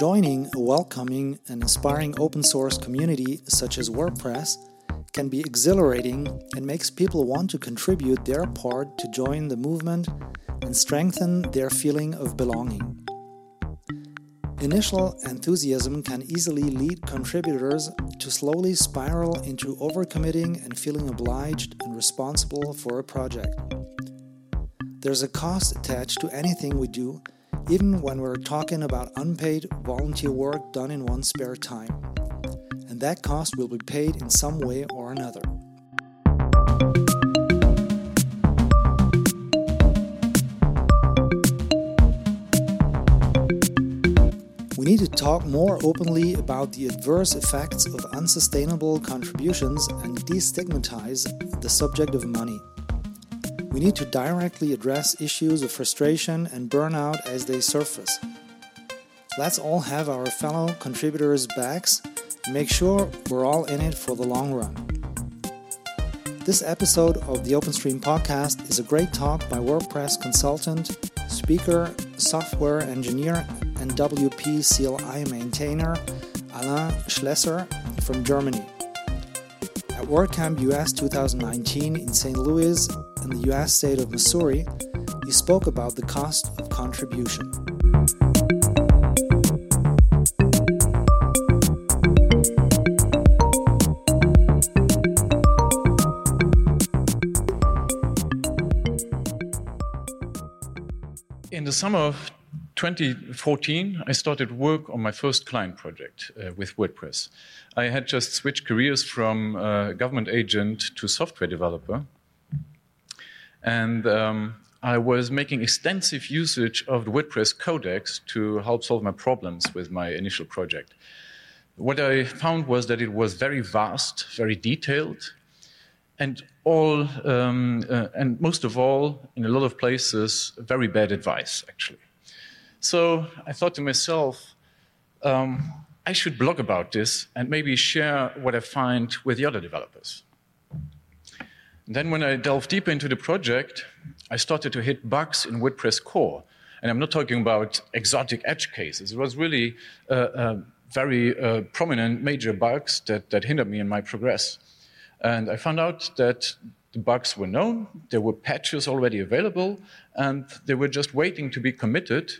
Joining a welcoming and inspiring open source community such as WordPress can be exhilarating and makes people want to contribute their part to join the movement and strengthen their feeling of belonging. Initial enthusiasm can easily lead contributors to slowly spiral into overcommitting and feeling obliged and responsible for a project. There's a cost attached to anything we do, even when we're talking about unpaid volunteer work done in one's spare time. And that cost will be paid in some way or another. We need to talk more openly about the adverse effects of unsustainable contributions and destigmatize the subject of money. We need to directly address issues of frustration and burnout as they surface. Let's all have our fellow contributors' backs and make sure we're all in it for the long run. This episode of the OpenStream podcast is a great talk by WordPress consultant, speaker, software engineer, and WP CLI maintainer Alain Schlesser from Germany. At WordCamp US 2019 in St. Louis in the US state of Missouri, he spoke about the cost of contribution. In the summer of 2014, I started work on my first client project uh, with WordPress. I had just switched careers from uh, government agent to software developer. And um, I was making extensive usage of the WordPress codex to help solve my problems with my initial project. What I found was that it was very vast, very detailed, and all, um, uh, and most of all, in a lot of places, very bad advice, actually. So I thought to myself, um, I should blog about this and maybe share what I find with the other developers. Then, when I delved deeper into the project, I started to hit bugs in WordPress core. And I'm not talking about exotic edge cases. It was really uh, uh, very uh, prominent major bugs that, that hindered me in my progress. And I found out that the bugs were known, there were patches already available, and they were just waiting to be committed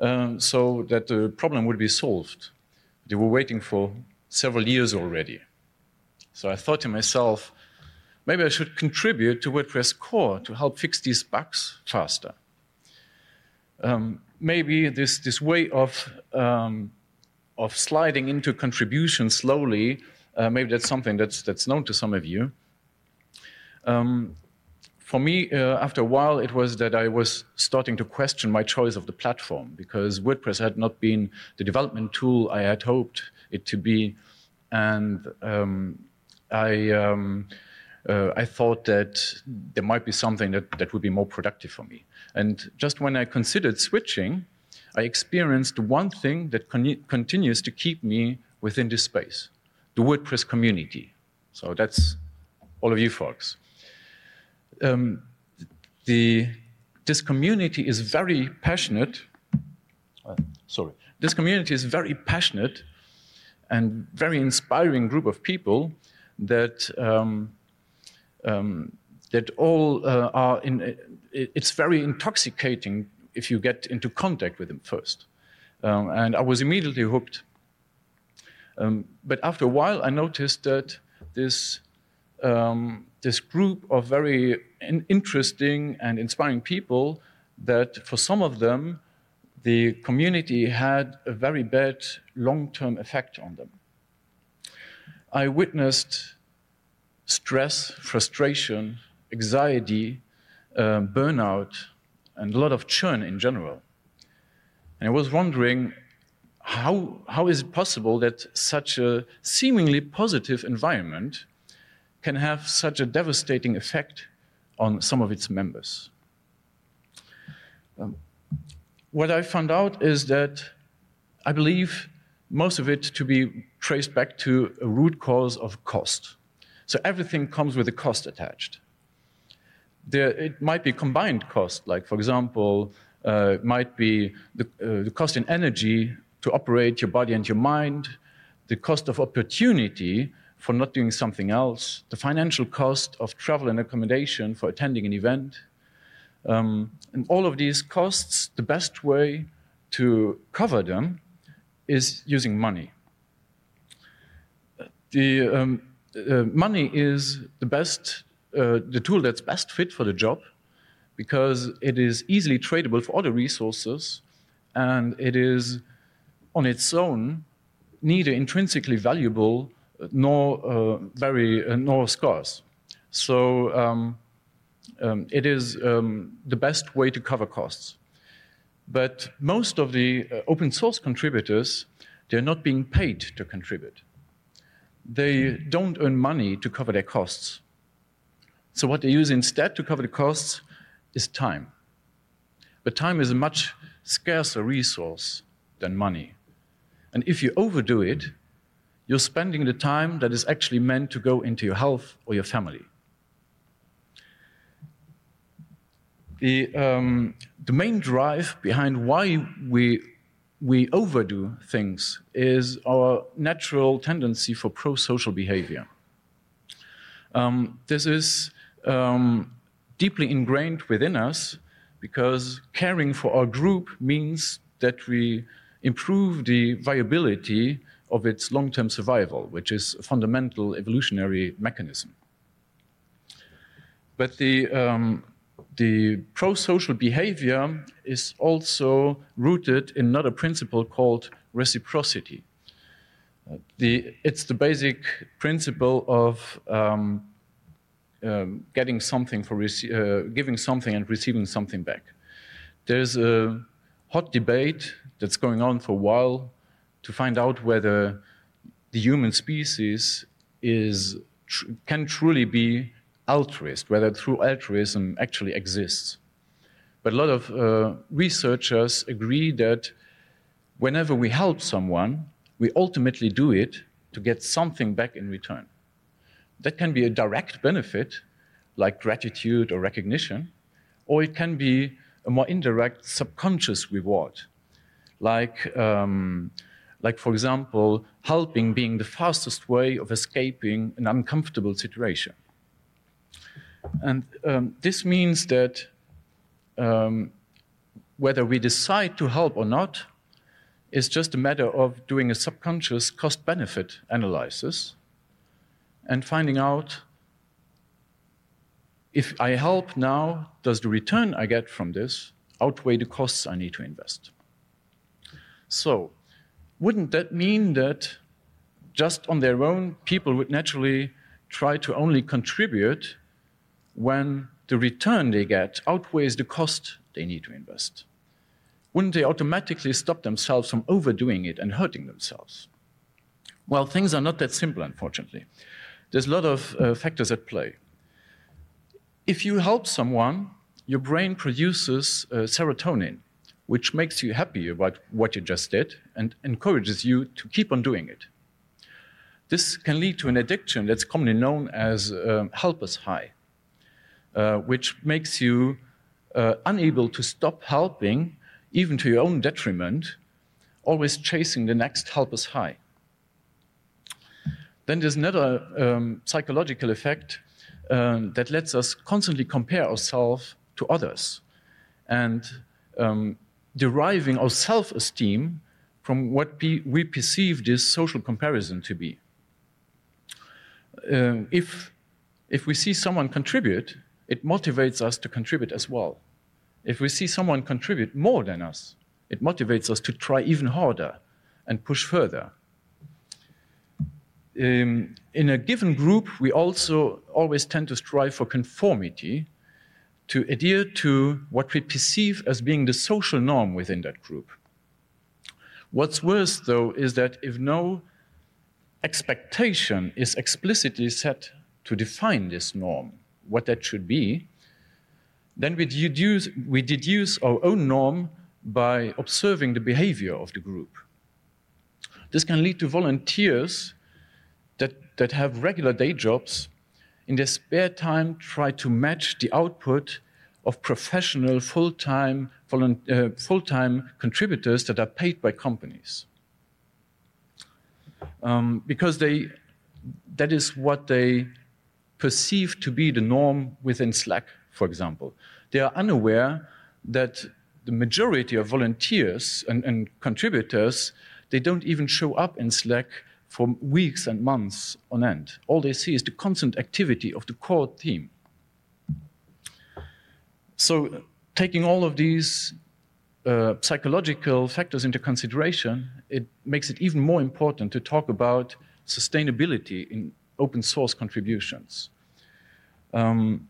um, so that the problem would be solved. They were waiting for several years already. So I thought to myself, maybe I should contribute to WordPress core to help fix these bugs faster. Um, maybe this, this way of, um, of sliding into contribution slowly uh, maybe that's something that's, that's known to some of you. Um, for me, uh, after a while, it was that I was starting to question my choice of the platform because WordPress had not been the development tool I had hoped it to be. And um, I, um, uh, I thought that there might be something that, that would be more productive for me. And just when I considered switching, I experienced one thing that con- continues to keep me within this space the WordPress community. So that's all of you folks. Um, the, this community is very passionate. Uh, sorry. This community is very passionate and very inspiring group of people that um, um, that all uh, are in. Uh, it's very intoxicating if you get into contact with them first. Um, and I was immediately hooked um, but after a while, I noticed that this, um, this group of very in interesting and inspiring people, that for some of them, the community had a very bad long term effect on them. I witnessed stress, frustration, anxiety, uh, burnout, and a lot of churn in general. And I was wondering how, how is it possible that such a seemingly positive environment can have such a devastating effect on some of its members? Um, what I found out is that I believe most of it to be traced back to a root cause of cost. So everything comes with a cost attached. There, it might be combined cost, like, for example, uh, might be the, uh, the cost in energy to operate your body and your mind, the cost of opportunity for not doing something else, the financial cost of travel and accommodation for attending an event. Um, and all of these costs, the best way to cover them is using money. The um, uh, money is the best, uh, the tool that's best fit for the job because it is easily tradable for other resources and it is on its own neither intrinsically valuable nor uh, very uh, nor scarce. So um, um, it is um, the best way to cover costs. But most of the uh, open source contributors, they're not being paid to contribute. They don't earn money to cover their costs. So what they use instead to cover the costs is time. But time is a much scarcer resource than money. And if you overdo it, you're spending the time that is actually meant to go into your health or your family. The, um, the main drive behind why we, we overdo things is our natural tendency for pro social behavior. Um, this is um, deeply ingrained within us because caring for our group means that we improve the viability of its long term survival, which is a fundamental evolutionary mechanism. But the, um, the pro social behavior is also rooted in another principle called reciprocity. Uh, the, it's the basic principle of um, um, getting something for uh, giving something and receiving something back. There's a hot debate that's going on for a while to find out whether the human species is tr can truly be altruist, whether true altruism actually exists. But a lot of uh, researchers agree that whenever we help someone, we ultimately do it to get something back in return. That can be a direct benefit, like gratitude or recognition, or it can be a more indirect subconscious reward, like, um, like for example, helping being the fastest way of escaping an uncomfortable situation. And um, this means that um, whether we decide to help or not is just a matter of doing a subconscious cost benefit analysis and finding out if I help now, does the return I get from this outweigh the costs I need to invest? So, wouldn't that mean that just on their own, people would naturally try to only contribute when the return they get outweighs the cost they need to invest? Wouldn't they automatically stop themselves from overdoing it and hurting themselves? Well, things are not that simple, unfortunately there's a lot of uh, factors at play. If you help someone, your brain produces uh, serotonin, which makes you happy about what you just did and encourages you to keep on doing it. This can lead to an addiction that's commonly known as um, helper's high, uh, which makes you uh, unable to stop helping, even to your own detriment, always chasing the next helper's high. Then there's another um, psychological effect um, that lets us constantly compare ourselves to others and um, deriving our self esteem from what we perceive this social comparison to be. Uh, if, if we see someone contribute, it motivates us to contribute as well. If we see someone contribute more than us, it motivates us to try even harder and push further um, in a given group, we also always tend to strive for conformity, to adhere to what we perceive as being the social norm within that group. What's worse, though, is that if no expectation is explicitly set to define this norm, what that should be, then we deduce, we deduce our own norm by observing the behavior of the group. This can lead to volunteers that, that have regular day jobs in their spare time try to match the output of professional full-time uh, full-time contributors that are paid by companies um, because they, that is what they perceive to be the norm within Slack, for example. They are unaware that the majority of volunteers and, and contributors, they don't even show up in Slack for weeks and months on end. All they see is the constant activity of the core team. So, taking all of these uh, psychological factors into consideration, it makes it even more important to talk about sustainability in open source contributions. Um,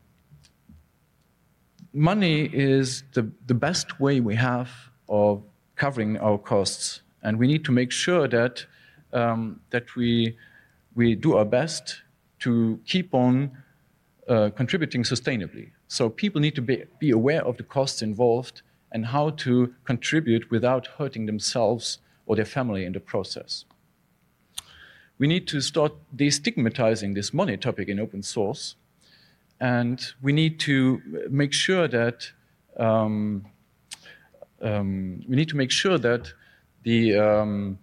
money is the, the best way we have of covering our costs, and we need to make sure that, um, that we, we do our best to keep on uh, contributing sustainably. So people need to be, be aware of the costs involved and how to contribute without hurting themselves or their family in the process. We need to start destigmatizing this money topic in open source, and we need to make sure that um, um, we need to make sure that the um,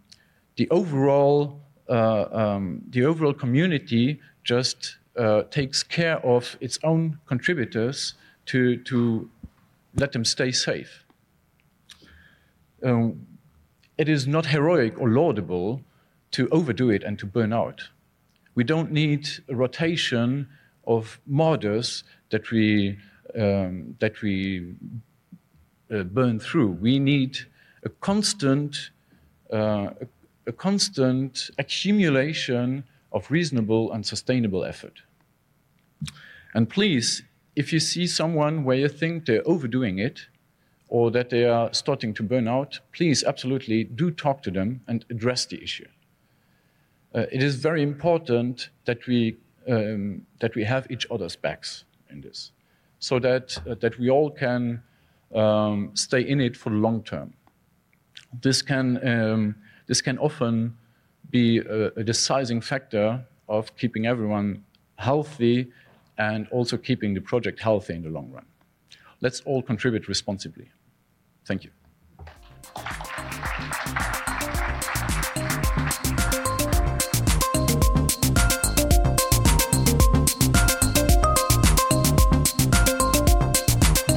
the overall uh, um, the overall community just uh, takes care of its own contributors to to let them stay safe. Um, it is not heroic or laudable to overdo it and to burn out. We don't need a rotation of martyrs that we, um, that we uh, burn through. We need a constant, uh, a, a constant accumulation of reasonable and sustainable effort. And please, if you see someone where you think they're overdoing it or that they are starting to burn out, please absolutely do talk to them and address the issue. Uh, it is very important that we, um, that we have each other's backs in this so that, uh, that we all can um, stay in it for the long term. This can, um, this can often be a, a deciding factor of keeping everyone healthy and also keeping the project healthy in the long run. Let's all contribute responsibly. Thank you.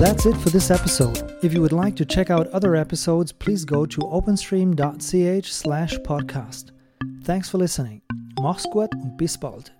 That's it for this episode. If you would like to check out other episodes, please go to openstream.ch slash podcast. Thanks for listening. Mach's gut und bis bald.